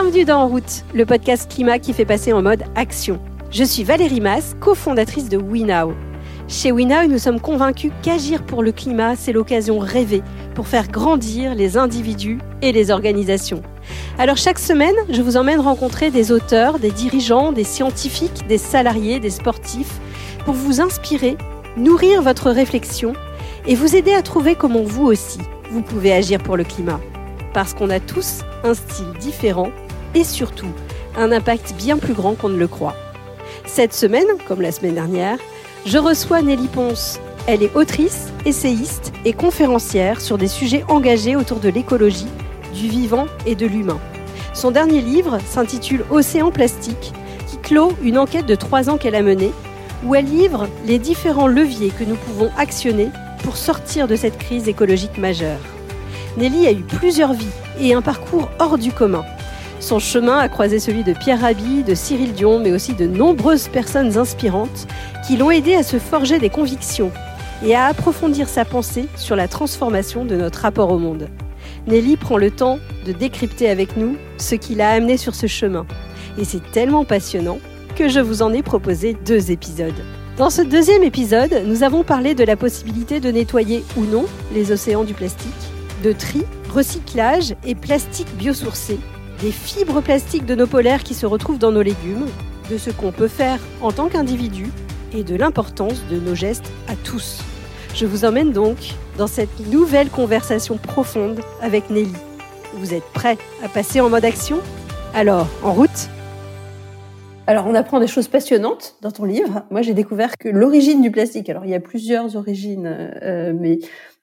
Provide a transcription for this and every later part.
Bienvenue dans En route, le podcast climat qui fait passer en mode action. Je suis Valérie Mass, cofondatrice de WeNow. Chez WeNow, nous sommes convaincus qu'agir pour le climat, c'est l'occasion rêvée pour faire grandir les individus et les organisations. Alors chaque semaine, je vous emmène rencontrer des auteurs, des dirigeants, des scientifiques, des salariés, des sportifs, pour vous inspirer, nourrir votre réflexion et vous aider à trouver comment vous aussi, vous pouvez agir pour le climat. Parce qu'on a tous un style différent et surtout un impact bien plus grand qu'on ne le croit. Cette semaine, comme la semaine dernière, je reçois Nelly Ponce. Elle est autrice, essayiste et conférencière sur des sujets engagés autour de l'écologie, du vivant et de l'humain. Son dernier livre s'intitule Océan plastique, qui clôt une enquête de trois ans qu'elle a menée, où elle livre les différents leviers que nous pouvons actionner pour sortir de cette crise écologique majeure. Nelly a eu plusieurs vies et un parcours hors du commun. Son chemin a croisé celui de Pierre Rabhi, de Cyril Dion, mais aussi de nombreuses personnes inspirantes qui l'ont aidé à se forger des convictions et à approfondir sa pensée sur la transformation de notre rapport au monde. Nelly prend le temps de décrypter avec nous ce qui l'a amené sur ce chemin. Et c'est tellement passionnant que je vous en ai proposé deux épisodes. Dans ce deuxième épisode, nous avons parlé de la possibilité de nettoyer ou non les océans du plastique, de tri, recyclage et plastique biosourcé, des fibres plastiques de nos polaires qui se retrouvent dans nos légumes, de ce qu'on peut faire en tant qu'individu et de l'importance de nos gestes à tous. Je vous emmène donc dans cette nouvelle conversation profonde avec Nelly. Vous êtes prêts à passer en mode action? Alors, en route alors, on apprend des choses passionnantes dans ton livre. Moi, j'ai découvert que l'origine du plastique, alors il y a plusieurs origines, euh, mais,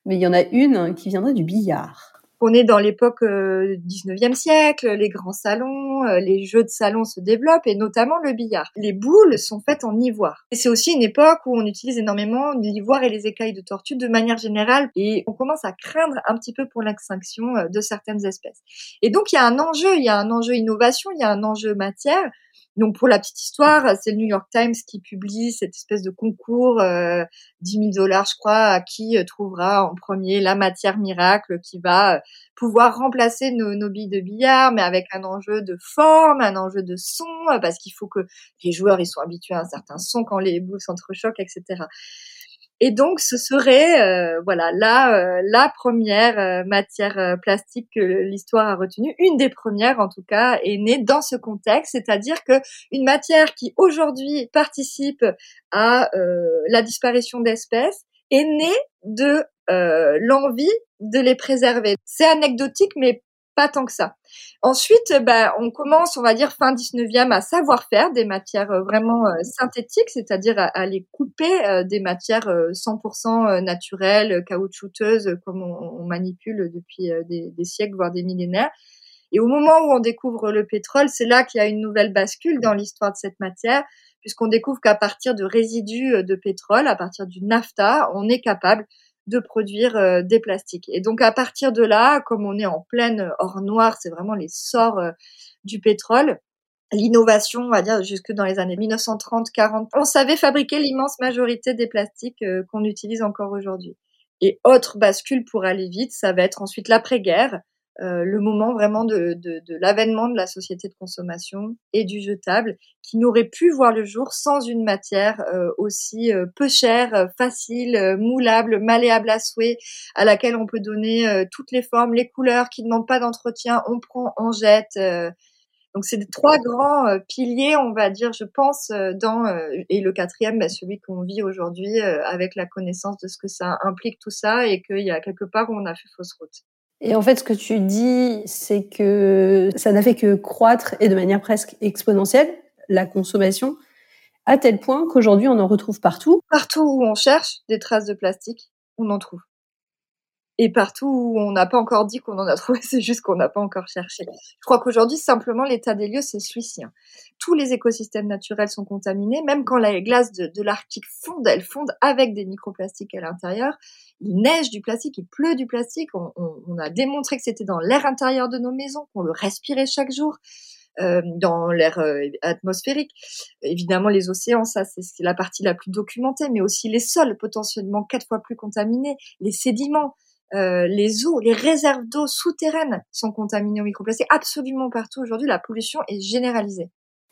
mais il y en a une qui viendrait du billard. On est dans l'époque euh, 19e siècle, les grands salons, euh, les jeux de salon se développent et notamment le billard. Les boules sont faites en ivoire. Et c'est aussi une époque où on utilise énormément l'ivoire et les écailles de tortue de manière générale et on commence à craindre un petit peu pour l'extinction euh, de certaines espèces. Et donc il y a un enjeu, il y a un enjeu innovation, il y a un enjeu matière donc pour la petite histoire, c'est le New York Times qui publie cette espèce de concours, euh, 10 000 dollars je crois, à qui euh, trouvera en premier la matière miracle qui va euh, pouvoir remplacer nos, nos, billes de billard, mais avec un enjeu de forme, un enjeu de son, euh, parce qu'il faut que les joueurs ils soient habitués à un certain son quand les boules s'entrechoquent, etc. Et donc, ce serait euh, voilà la euh, la première euh, matière plastique que l'histoire a retenue, une des premières en tout cas, est née dans ce contexte, c'est-à-dire que une matière qui aujourd'hui participe à la disparition d'espèces est née de l'envie de les préserver. C'est anecdotique, mais pas tant que ça. Ensuite, bah, on commence, on va dire fin 19e, à savoir faire des matières euh, vraiment euh, synthétiques, c'est-à-dire à, les couper euh, des matières 100% naturelles, caoutchouteuses, comme on, manipule depuis des, des, siècles, voire des millénaires. Et au moment où on découvre le pétrole, c'est là qu'il y a une nouvelle bascule dans l'histoire de cette matière, puisqu'on découvre qu'à partir de résidus de pétrole, à partir du nafta, on est capable de produire euh, des plastiques. Et donc à partir de là, comme on est en pleine or noir, c'est vraiment les sorts euh, du pétrole, l'innovation, on va dire jusque dans les années 1930-40, on savait fabriquer l'immense majorité des plastiques euh, qu'on utilise encore aujourd'hui. Et autre bascule pour aller vite, ça va être ensuite l'après-guerre, euh, le moment vraiment de, de, de l'avènement de la société de consommation et du jetable, qui n'aurait pu voir le jour sans une matière euh, aussi euh, peu chère, facile, moulable, malléable à souhait, à laquelle on peut donner toutes les formes, les couleurs, qui ne demandent pas d'entretien, on prend, on jette. donc c'est trois grands piliers, on va dire, je pense, dans et le quatrième, bah, celui qu'on vit aujourd'hui avec la connaissance de ce que ça implique tout ça et qu'il y a quelque part où on a fait fausse route. Et en fait, ce que tu dis, c'est que ça n'a fait que croître et de manière presque exponentielle, la consommation, à tel point qu'aujourd'hui, on en retrouve partout. Partout où on cherche des traces de plastique, on en trouve. Et partout où on n'a pas encore dit qu'on en a trouvé, c'est juste qu'on n'a pas encore cherché. Je crois qu'aujourd'hui, simplement, l'état des lieux, c'est celui-ci. Hein. Tous les écosystèmes naturels sont contaminés, même quand la glace de, de l'Arctique fonde, elle fonde avec des microplastiques à l'intérieur. Il neige du plastique, il pleut du plastique. On, on, on a démontré que c'était dans l'air intérieur de nos maisons, qu'on le respirait chaque jour. Euh, dans l'air euh, atmosphérique. Évidemment, les océans, ça c'est la partie la plus documentée, mais aussi les sols potentiellement quatre fois plus contaminés, les sédiments, Euh, les eaux, les réserves d'eau souterraines sont contaminées au microplastique. Absolument partout aujourd'hui, la pollution est généralisée.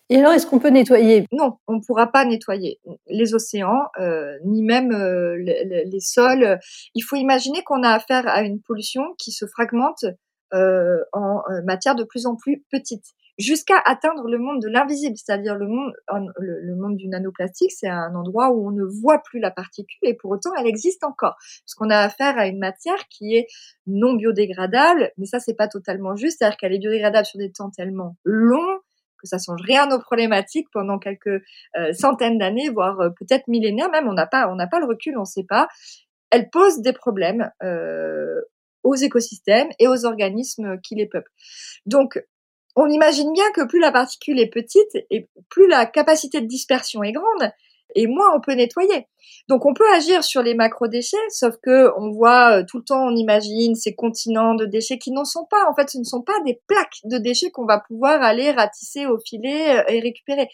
Et alors, est-ce qu'on peut nettoyer? Non, on ne pourra pas nettoyer les océans, euh, ni même euh, les, les, sols. Il faut imaginer qu'on a affaire à une pollution qui se fragmente euh, en matière de plus en plus petite jusqu'à atteindre le monde de l'invisible, c'est-à-dire le monde, le, monde du nanoplastique, c'est un endroit où on ne voit plus la particule et pour autant elle existe encore, parce qu'on a affaire à une matière qui est non biodégradable, mais ça c'est pas totalement juste, c'est-à-dire qu'elle est biodégradable sur des temps tellement longs que ça change rien aux problématiques pendant quelques euh, centaines d'années, voire euh, peut-être millénaires même. On n'a pas, on n'a pas le recul, on ne sait pas. Elle pose des problèmes euh, aux écosystèmes et aux organismes qui les peuplent. Donc, on imagine bien que plus la particule est petite et plus la capacité de dispersion est grande et moins on peut nettoyer. Donc on peut agir sur les macro-déchets, sauf que on voit euh, tout le temps, on imagine ces continents de déchets qui n'en sont pas. En fait, ce ne sont pas des plaques de déchets qu'on va pouvoir aller ratisser au filet euh, et récupérer.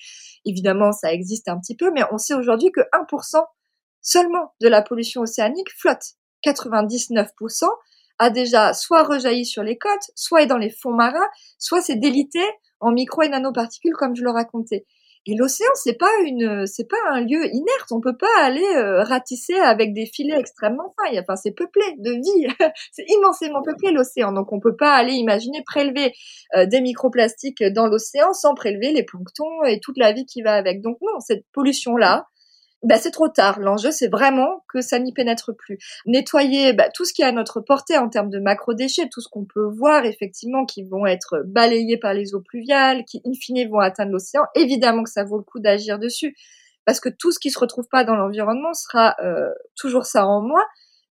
Évidemment, ça existe un petit peu, mais on sait aujourd'hui que 1% seulement de la pollution océanique flotte. 99% a déjà soit rejailli sur les côtes, soit est dans les fonds marins, soit c'est délité en micro et nanoparticules comme je le racontais. Et l'océan, c'est pas une, c'est pas un lieu inerte. On peut pas aller euh, ratisser avec des filets extrêmement fins. Enfin, c'est peuplé de vie. c'est immensément peuplé l'océan. Donc, on peut pas aller imaginer prélever euh, des microplastiques dans l'océan sans prélever les planctons et toute la vie qui va avec. Donc, non, cette pollution là, bah, c'est trop tard. L'enjeu, c'est vraiment que ça n'y pénètre plus. Nettoyer bah, tout ce qui est à notre portée en termes de macro-déchets, tout ce qu'on peut voir effectivement qui vont être balayés par les eaux pluviales, qui in fine vont atteindre l'océan. Évidemment que ça vaut le coup d'agir dessus, parce que tout ce qui se retrouve pas dans l'environnement sera euh, toujours ça en moins.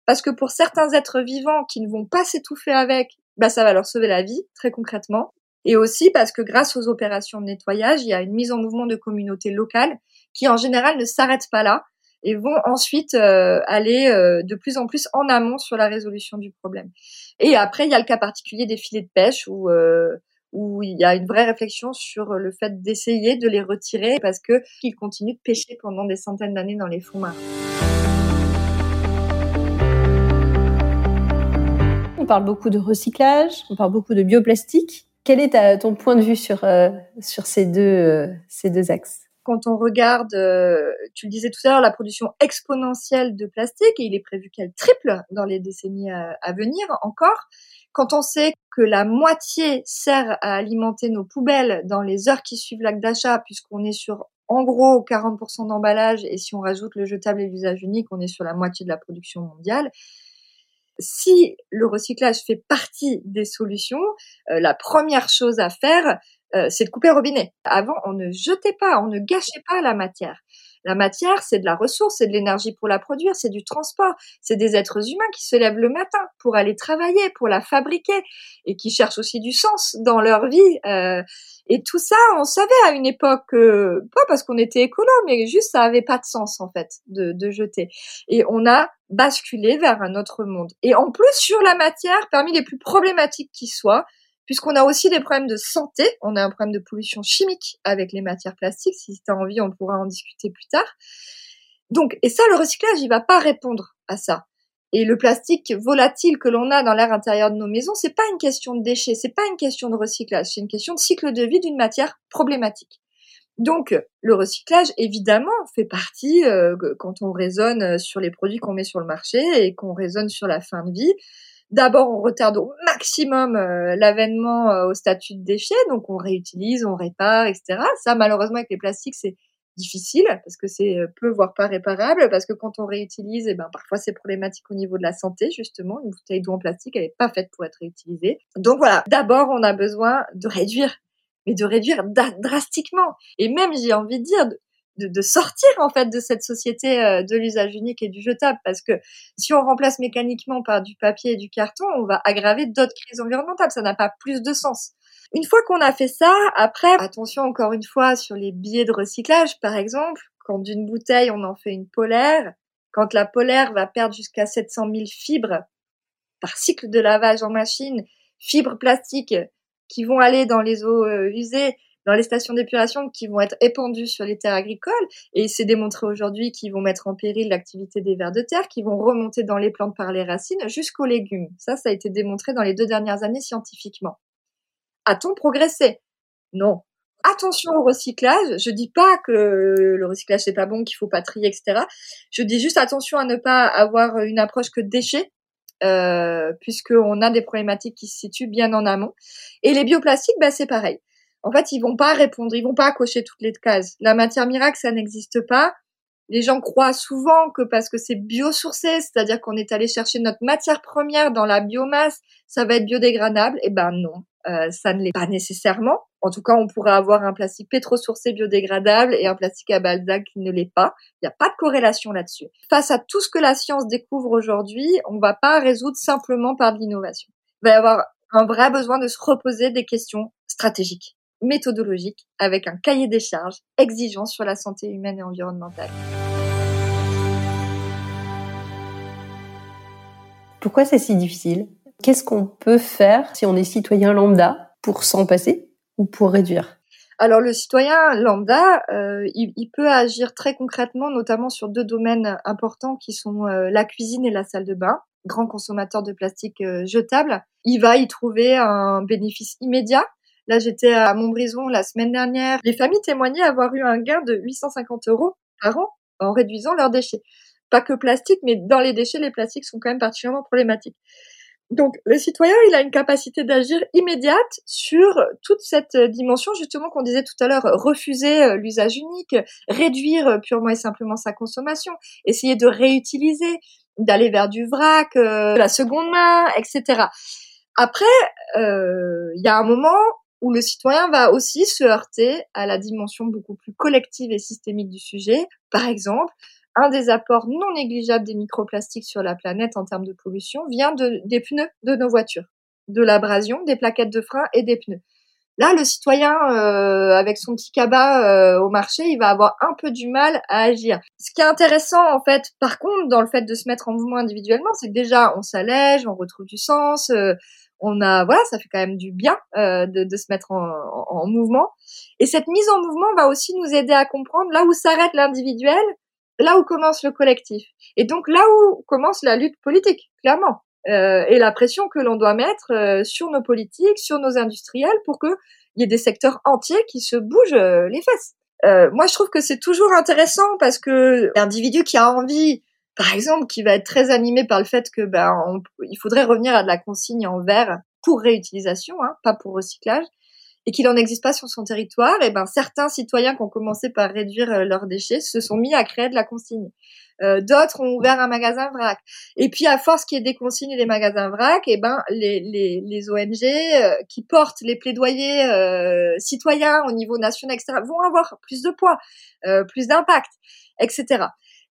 Parce que pour certains êtres vivants qui ne vont pas s'étouffer avec, bah, ça va leur sauver la vie, très concrètement. Et aussi parce que grâce aux opérations de nettoyage, il y a une mise en mouvement de communautés locales qui en général ne s'arrêtent pas là et vont ensuite euh, aller euh, de plus en plus en amont sur la résolution du problème. Et après, il y a le cas particulier des filets de pêche où euh, où il y a une vraie réflexion sur le fait d'essayer de les retirer parce que qu'ils continuent de pêcher pendant des centaines d'années dans les fonds marins. On parle beaucoup de recyclage, on parle beaucoup de bioplastique. Quel est ton point de vue sur, sur ces, deux, ces deux axes? Quand on regarde, euh, tu le disais tout à l'heure, la production exponentielle de plastique, et il est prévu qu'elle triple dans les décennies à, venir encore, quand on sait que la moitié sert à alimenter nos poubelles dans les heures qui suivent l'acte d'achat, puisqu'on est sur en gros 40% d'emballage, et si on rajoute le jetable et l'usage unique, on est sur la moitié de la production mondiale. Si le recyclage fait partie des solutions, euh, la première chose à faire, euh, c'est de couper le robinet. Avant, on ne jetait pas, on ne gâchait pas la matière. La matière, c'est de la ressource, c'est de l'énergie pour la produire, c'est du transport, c'est des êtres humains qui se lèvent le matin pour aller travailler, pour la fabriquer et qui cherchent aussi du sens dans leur vie. Euh, et tout ça, on savait à une époque, pas parce qu'on était écolo, mais juste ça avait pas de sens en fait de, de jeter. Et on a basculé vers un autre monde. Et en plus, sur la matière, parmi les plus problématiques qui soient, puisqu'on a aussi des problèmes de santé. On a un problème de pollution chimique avec les matières plastiques. Si tu as envie, on pourra en discuter plus tard. Donc, et ça, le recyclage, il va pas répondre à ça. Et le plastique volatile que l'on a dans l'air intérieur de nos maisons, c'est pas une question de déchets, c'est pas une question de recyclage, c'est une question de cycle de vie d'une matière problématique. Donc, le recyclage, évidemment, fait partie, euh, quand on raisonne sur les produits qu'on met sur le marché et qu'on raisonne sur la fin de vie, D'abord, on retarde au maximum euh, l'avènement euh, au statut de déchet, donc on réutilise, on répare, etc. Ça, malheureusement, avec les plastiques, c'est difficile parce que c'est euh, peu voire pas réparable parce que quand on réutilise et eh ben parfois c'est problématique au niveau de la santé justement. Une bouteille d'eau en plastique elle est pas faite pour être réutilisée. Donc voilà. D'abord on a besoin de réduire mais de réduire drastiquement. Et même j'ai envie de dire de, sortir en fait de cette société euh, de l'usage unique et du jetable parce que si on remplace mécaniquement par du papier et du carton, on va aggraver d'autres crises environnementales. Ça n'a pas plus de sens. Une fois qu'on a fait ça, après, attention encore une fois sur les billets de recyclage, par exemple, quand d'une bouteille on en fait une polaire, quand la polaire va perdre jusqu'à 700 000 fibres par cycle de lavage en machine, fibres plastiques qui vont aller dans les eaux euh, usées, dans les stations d'épuration qui vont être épandues sur les terres agricoles, et c'est démontré aujourd'hui qu'ils vont mettre en péril l'activité des vers de terre, qui vont remonter dans les plantes par les racines jusqu'aux légumes. Ça, ça a été démontré dans les deux dernières années scientifiquement. A-t-on progressé? Non. Attention au recyclage. Je dis pas que le recyclage c'est pas bon, qu'il faut pas trier, etc. Je dis juste attention à ne pas avoir une approche que déchets euh, puisqu'on a des problématiques qui se situent bien en amont. Et les bioplastiques, bah, c'est pareil. En fait, ils vont pas répondre, ils vont pas cocher toutes les cases. La matière miracle, ça n'existe pas. Les gens croient souvent que parce que c'est biosourcé, c'est-à-dire qu'on est allé chercher notre matière première dans la biomasse, ça va être biodégradable. Eh ben non, euh, ça ne l'est pas nécessairement. En tout cas, on pourrait avoir un plastique pétrosourcé biodégradable et un plastique à balzac qui ne l'est pas. Il n'y a pas de corrélation là-dessus. Face à tout ce que la science découvre aujourd'hui, on ne va pas résoudre simplement par de l'innovation. Il va y avoir un vrai besoin de se reposer des questions stratégiques, méthodologiques, avec un cahier des charges exigeant sur la santé humaine et environnementale. Pourquoi c'est si difficile? Qu'est-ce qu'on peut faire si on est citoyen lambda pour s'en passer ou pour réduire? Alors le citoyen lambda, euh, il, peut agir très concrètement, notamment sur deux domaines importants qui sont euh, la cuisine et la salle de bain. Grand consommateur de plastique euh, jetable, il va y trouver un bénéfice immédiat. Là, j'étais à Montbrison la semaine dernière. Les familles témoignaient avoir eu un gain de 850 euros par an en réduisant leurs déchets. Pas que plastique, mais dans les déchets, les plastiques sont quand même particulièrement problématiques. Donc le citoyen, il a une capacité d'agir immédiate sur toute cette dimension justement qu'on disait tout à l'heure, refuser euh, l'usage unique, réduire euh, purement et simplement sa consommation, essayer de réutiliser, d'aller vers du vrac, euh, la seconde main, etc. Après, il y a un moment où le citoyen va aussi se heurter à la dimension beaucoup plus collective et systémique du sujet. Par exemple, un des apports non négligeables des microplastiques sur la planète en termes de pollution vient de, des pneus de nos voitures, de l'abrasion, des plaquettes de frein et des pneus. Là, le citoyen, euh, avec son petit cabas euh, au marché, il va avoir un peu du mal à agir. Ce qui est intéressant, en fait, par contre, dans le fait de se mettre en mouvement individuellement, c'est que déjà, on s'allège, on retrouve du sens, euh, on a, voilà, ça fait quand même du bien de, de, se mettre en, en, mouvement. Et cette mise en mouvement va aussi nous aider à comprendre là où s'arrête l'individuel là où commence le collectif. Et donc là où commence la lutte politique, clairement. Euh, et la pression que l'on doit mettre euh, sur nos politiques, sur nos industriels, pour qu'il y ait des secteurs entiers qui se bougent euh, les fesses. moi, je trouve que c'est toujours intéressant parce que l'individu qui a envie, par exemple, qui va être très animé par le fait que ben, il faudrait revenir à de la consigne en verre pour réutilisation, hein, pas pour recyclage, et qu'il n'en existe pas sur son territoire, et ben certains citoyens qui ont commencé par réduire euh, leurs déchets se sont mis à créer de la consigne. Euh, D'autres ont ouvert un magasin vrac. Et puis à force qu'il y ait des consignes et des magasins vrac, et ben les, les, les ONG euh, qui portent les plaidoyers euh, citoyens au niveau national, etc., vont avoir plus de poids, euh, plus d'impact, etc.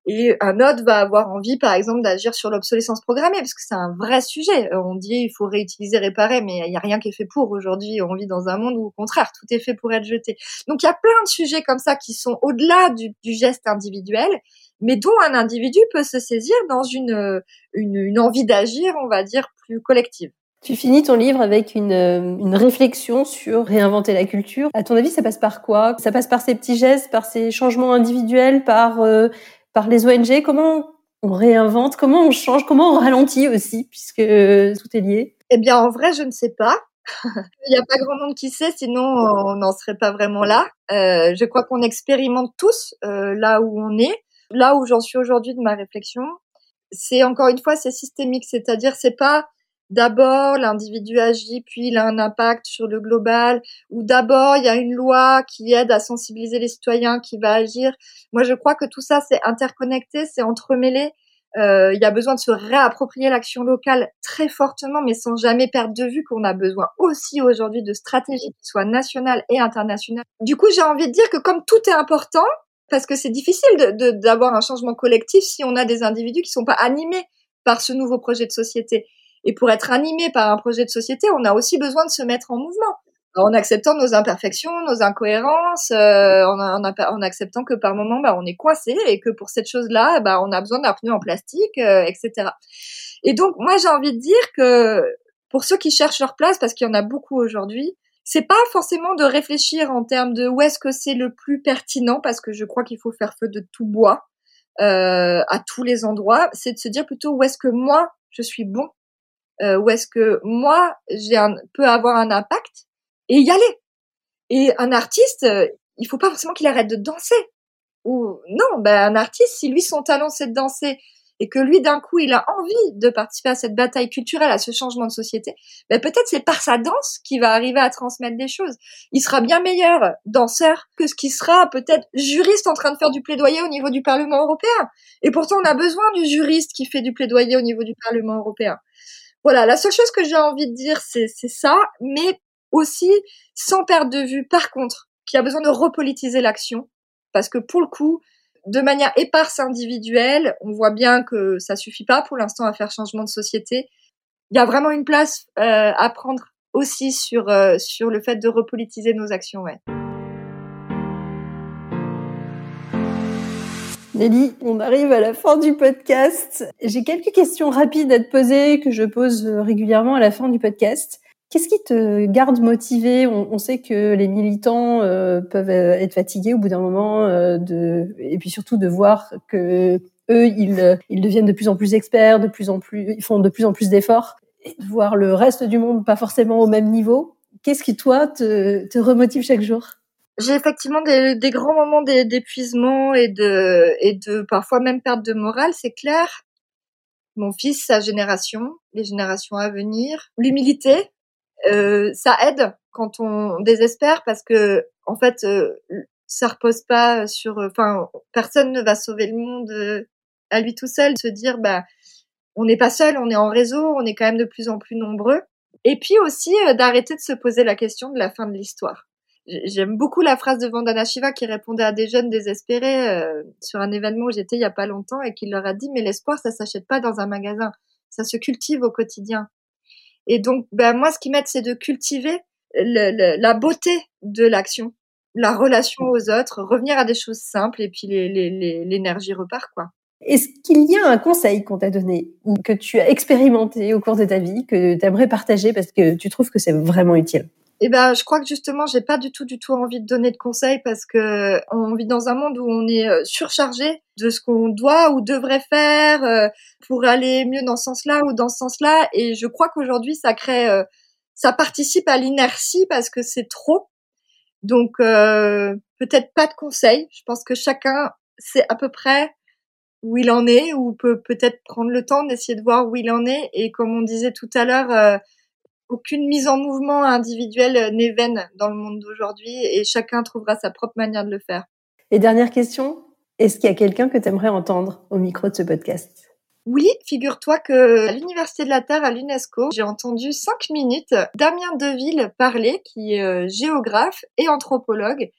Et un autre va avoir envie, par exemple, d'agir sur l'obsolescence programmée, parce que c'est un vrai sujet. Euh, on dit il faut réutiliser, réparer, mais il n'y a rien qui est fait pour. Aujourd'hui, on vit dans un monde où, au contraire, tout est fait pour être jeté. Donc, il y a plein de sujets comme ça qui sont au-delà du, geste individuel, mais dont un individu peut se saisir dans une, une, envie d'agir, on va dire, plus collective. Tu finis ton livre avec une, une, réflexion sur réinventer la culture. À ton avis, ça passe par quoi? Ça passe par ces petits gestes, par ces changements individuels, par euh, par les ONG Comment on réinvente Comment on change Comment on ralentit aussi, puisque tout est lié Eh bien, en vrai, je ne sais pas. Il n'y a pas grand monde qui sait, sinon on n'en serait pas vraiment là. Euh, je crois qu'on expérimente tous euh, là où on est. Là où j'en suis aujourd'hui de ma réflexion, c'est encore une fois, c'est systémique, c'est-à-dire c'est pas d'abord l'individu agit, puis il a un impact sur le global, ou d'abord il y a une loi qui aide à sensibiliser les citoyens qui va agir. Moi, je crois que tout ça, c'est interconnecté, c'est entremêlé. Euh, il y a besoin de se réapproprier l'action locale très fortement, mais sans jamais perdre de vue qu'on a besoin aussi aujourd'hui de stratégies qui soient nationales et internationales. Du coup, j'ai envie de dire que comme tout est important, parce que c'est difficile d'avoir un changement collectif si on a des individus qui sont pas animés par ce nouveau projet de société. Et pour être animé par un projet de société, on a aussi besoin de se mettre en mouvement en acceptant nos imperfections, nos incohérences, euh, en, en, acceptant que par moment, bah, on est coincé et que pour cette chose-là, bah, on a besoin d'un pneu en plastique, euh, etc. Et donc, moi, j'ai envie de dire que pour ceux qui cherchent leur place, parce qu'il y en a beaucoup aujourd'hui, c'est pas forcément de réfléchir en termes de où est-ce que c'est le plus pertinent, parce que je crois qu'il faut faire feu de tout bois euh, à tous les endroits. C'est de se dire plutôt où est-ce que moi je suis bon, euh, où est-ce que moi j'ai un peut avoir un impact et y aller. Et un artiste, euh, il faut pas forcément qu'il arrête de danser. Ou non, ben un artiste, si lui son talent c'est de danser et que lui d'un coup il a envie de participer à cette bataille culturelle, à ce changement de société, ben peut-être c'est par sa danse qu'il va arriver à transmettre des choses. Il sera bien meilleur danseur que ce qui sera peut-être juriste en train de faire du plaidoyer au niveau du Parlement européen. Et pourtant on a besoin du juriste qui fait du plaidoyer au niveau du Parlement européen. Voilà, la seule chose que j'ai envie de dire c'est ça, mais aussi sans perdre de vue par contre qu'il y a besoin de repolitiser l'action parce que pour le coup, de manière éparse individuelle, on voit bien que ça suffit pas pour l'instant à faire changement de société. Il y a vraiment une place euh, à prendre aussi sur euh, sur le fait de repolitiser nos actions. Ouais. Nelly, on arrive à la fin du podcast. J'ai quelques questions rapides à te poser que je pose régulièrement à la fin du podcast. Qu'est-ce qui te garde motivé? On, sait que les militants euh, peuvent euh, être fatigués au bout d'un moment, euh, et puis surtout de voir que eux, ils, deviennent de plus en plus experts, de plus en plus, ils font de plus en plus d'efforts, et de voir le reste du monde pas forcément au même niveau. Qu'est-ce qui toi te remotive chaque jour? J'ai effectivement des, grands moments d'épuisement et de, et de parfois même perte de morale, c'est clair. Mon fils, sa génération, les générations à venir, l'humilité, euh, ça aide quand on désespère parce que en fait euh, ça repose pas sur enfin personne ne va sauver le monde euh, à lui tout seul. Se dire bah on n'est pas seul on est en réseau on est quand même de plus en plus nombreux. Et puis aussi d'arrêter de se poser la question de la fin de l'histoire j'aime beaucoup la phrase de Vandana Shiva qui répondait à des jeunes désespérés sur un événement où j'étais il y a pas longtemps et qui leur a dit mais l'espoir ça s'achète pas dans un magasin. Ça se cultive au quotidien. Et donc, ben, moi, ce qui m'aide, c'est de cultiver le, la beauté de l'action, la relation aux autres, revenir à des choses simples et puis l'énergie repart, quoi. Est-ce qu'il y a un conseil qu'on t'a donné ou que tu as expérimenté au cours de ta vie que tu aimerais partager parce que tu trouves que c'est vraiment utile? Eh ben, je crois que justement, j'ai pas du tout, du tout envie de donner de conseils parce que on vit dans un monde où on est euh, surchargé de ce qu'on doit ou devrait faire euh, pour aller mieux dans ce sens-là ou dans ce sens-là. Et je crois qu'aujourd'hui, ça crée, euh, ça participe à l'inertie parce que c'est trop. Donc, peut-être pas de conseils. Je pense que chacun sait à peu près où il en est ou peut peut-être prendre le temps d'essayer de voir où il en est. Et comme on disait tout à l'heure, aucune mise en mouvement individuelle n'est vaine dans le monde d'aujourd'hui et chacun trouvera sa propre manière de le faire. Et dernière question, est-ce qu'il y a quelqu'un que tu aimerais entendre au micro de ce podcast? Oui, figure-toi que à l'Université de la Terre à l'UNESCO, j'ai entendu cinq minutes Damien Deville parler, qui est euh, géographe et anthropologue.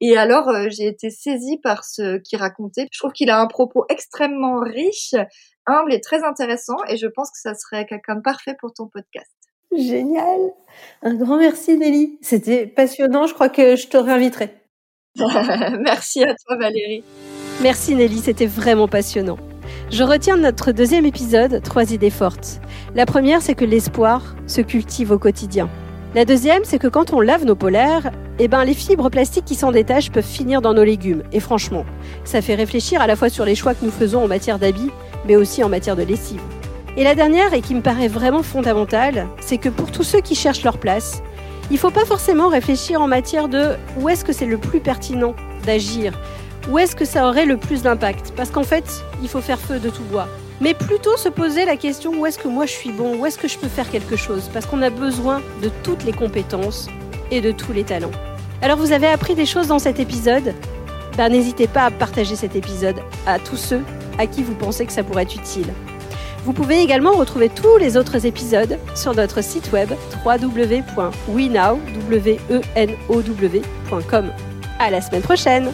Et alors, euh, j'ai été saisie par ce qu'il racontait. Je trouve qu'il a un propos extrêmement riche, humble et très intéressant. Et je pense que ça serait quelqu'un de parfait pour ton podcast. Génial. Un grand merci Nelly. C'était passionnant. Je crois que je te réinviterai. merci à toi Valérie. Merci Nelly, c'était vraiment passionnant. Je retiens de notre deuxième épisode trois idées fortes. La première, c'est que l'espoir se cultive au quotidien. La deuxième, c'est que quand on lave nos polaires, eh ben, les fibres plastiques qui s'en détachent peuvent finir dans nos légumes. Et franchement, ça fait réfléchir à la fois sur les choix que nous faisons en matière d'habits, mais aussi en matière de lessive. Et la dernière, et qui me paraît vraiment fondamentale, c'est que pour tous ceux qui cherchent leur place, il ne faut pas forcément réfléchir en matière de où est-ce que c'est le plus pertinent d'agir, où est-ce que ça aurait le plus d'impact. Parce qu'en fait, il faut faire feu de tout bois. Mais plutôt se poser la question où est-ce que moi je suis bon, où est-ce que je peux faire quelque chose? Parce qu'on a besoin de toutes les compétences et de tous les talents. Alors vous avez appris des choses dans cet épisode? Ben, N'hésitez pas à partager cet épisode à tous ceux à qui vous pensez que ça pourrait être utile. Vous pouvez également retrouver tous les autres épisodes sur notre site web www.wenow.com. À la semaine prochaine!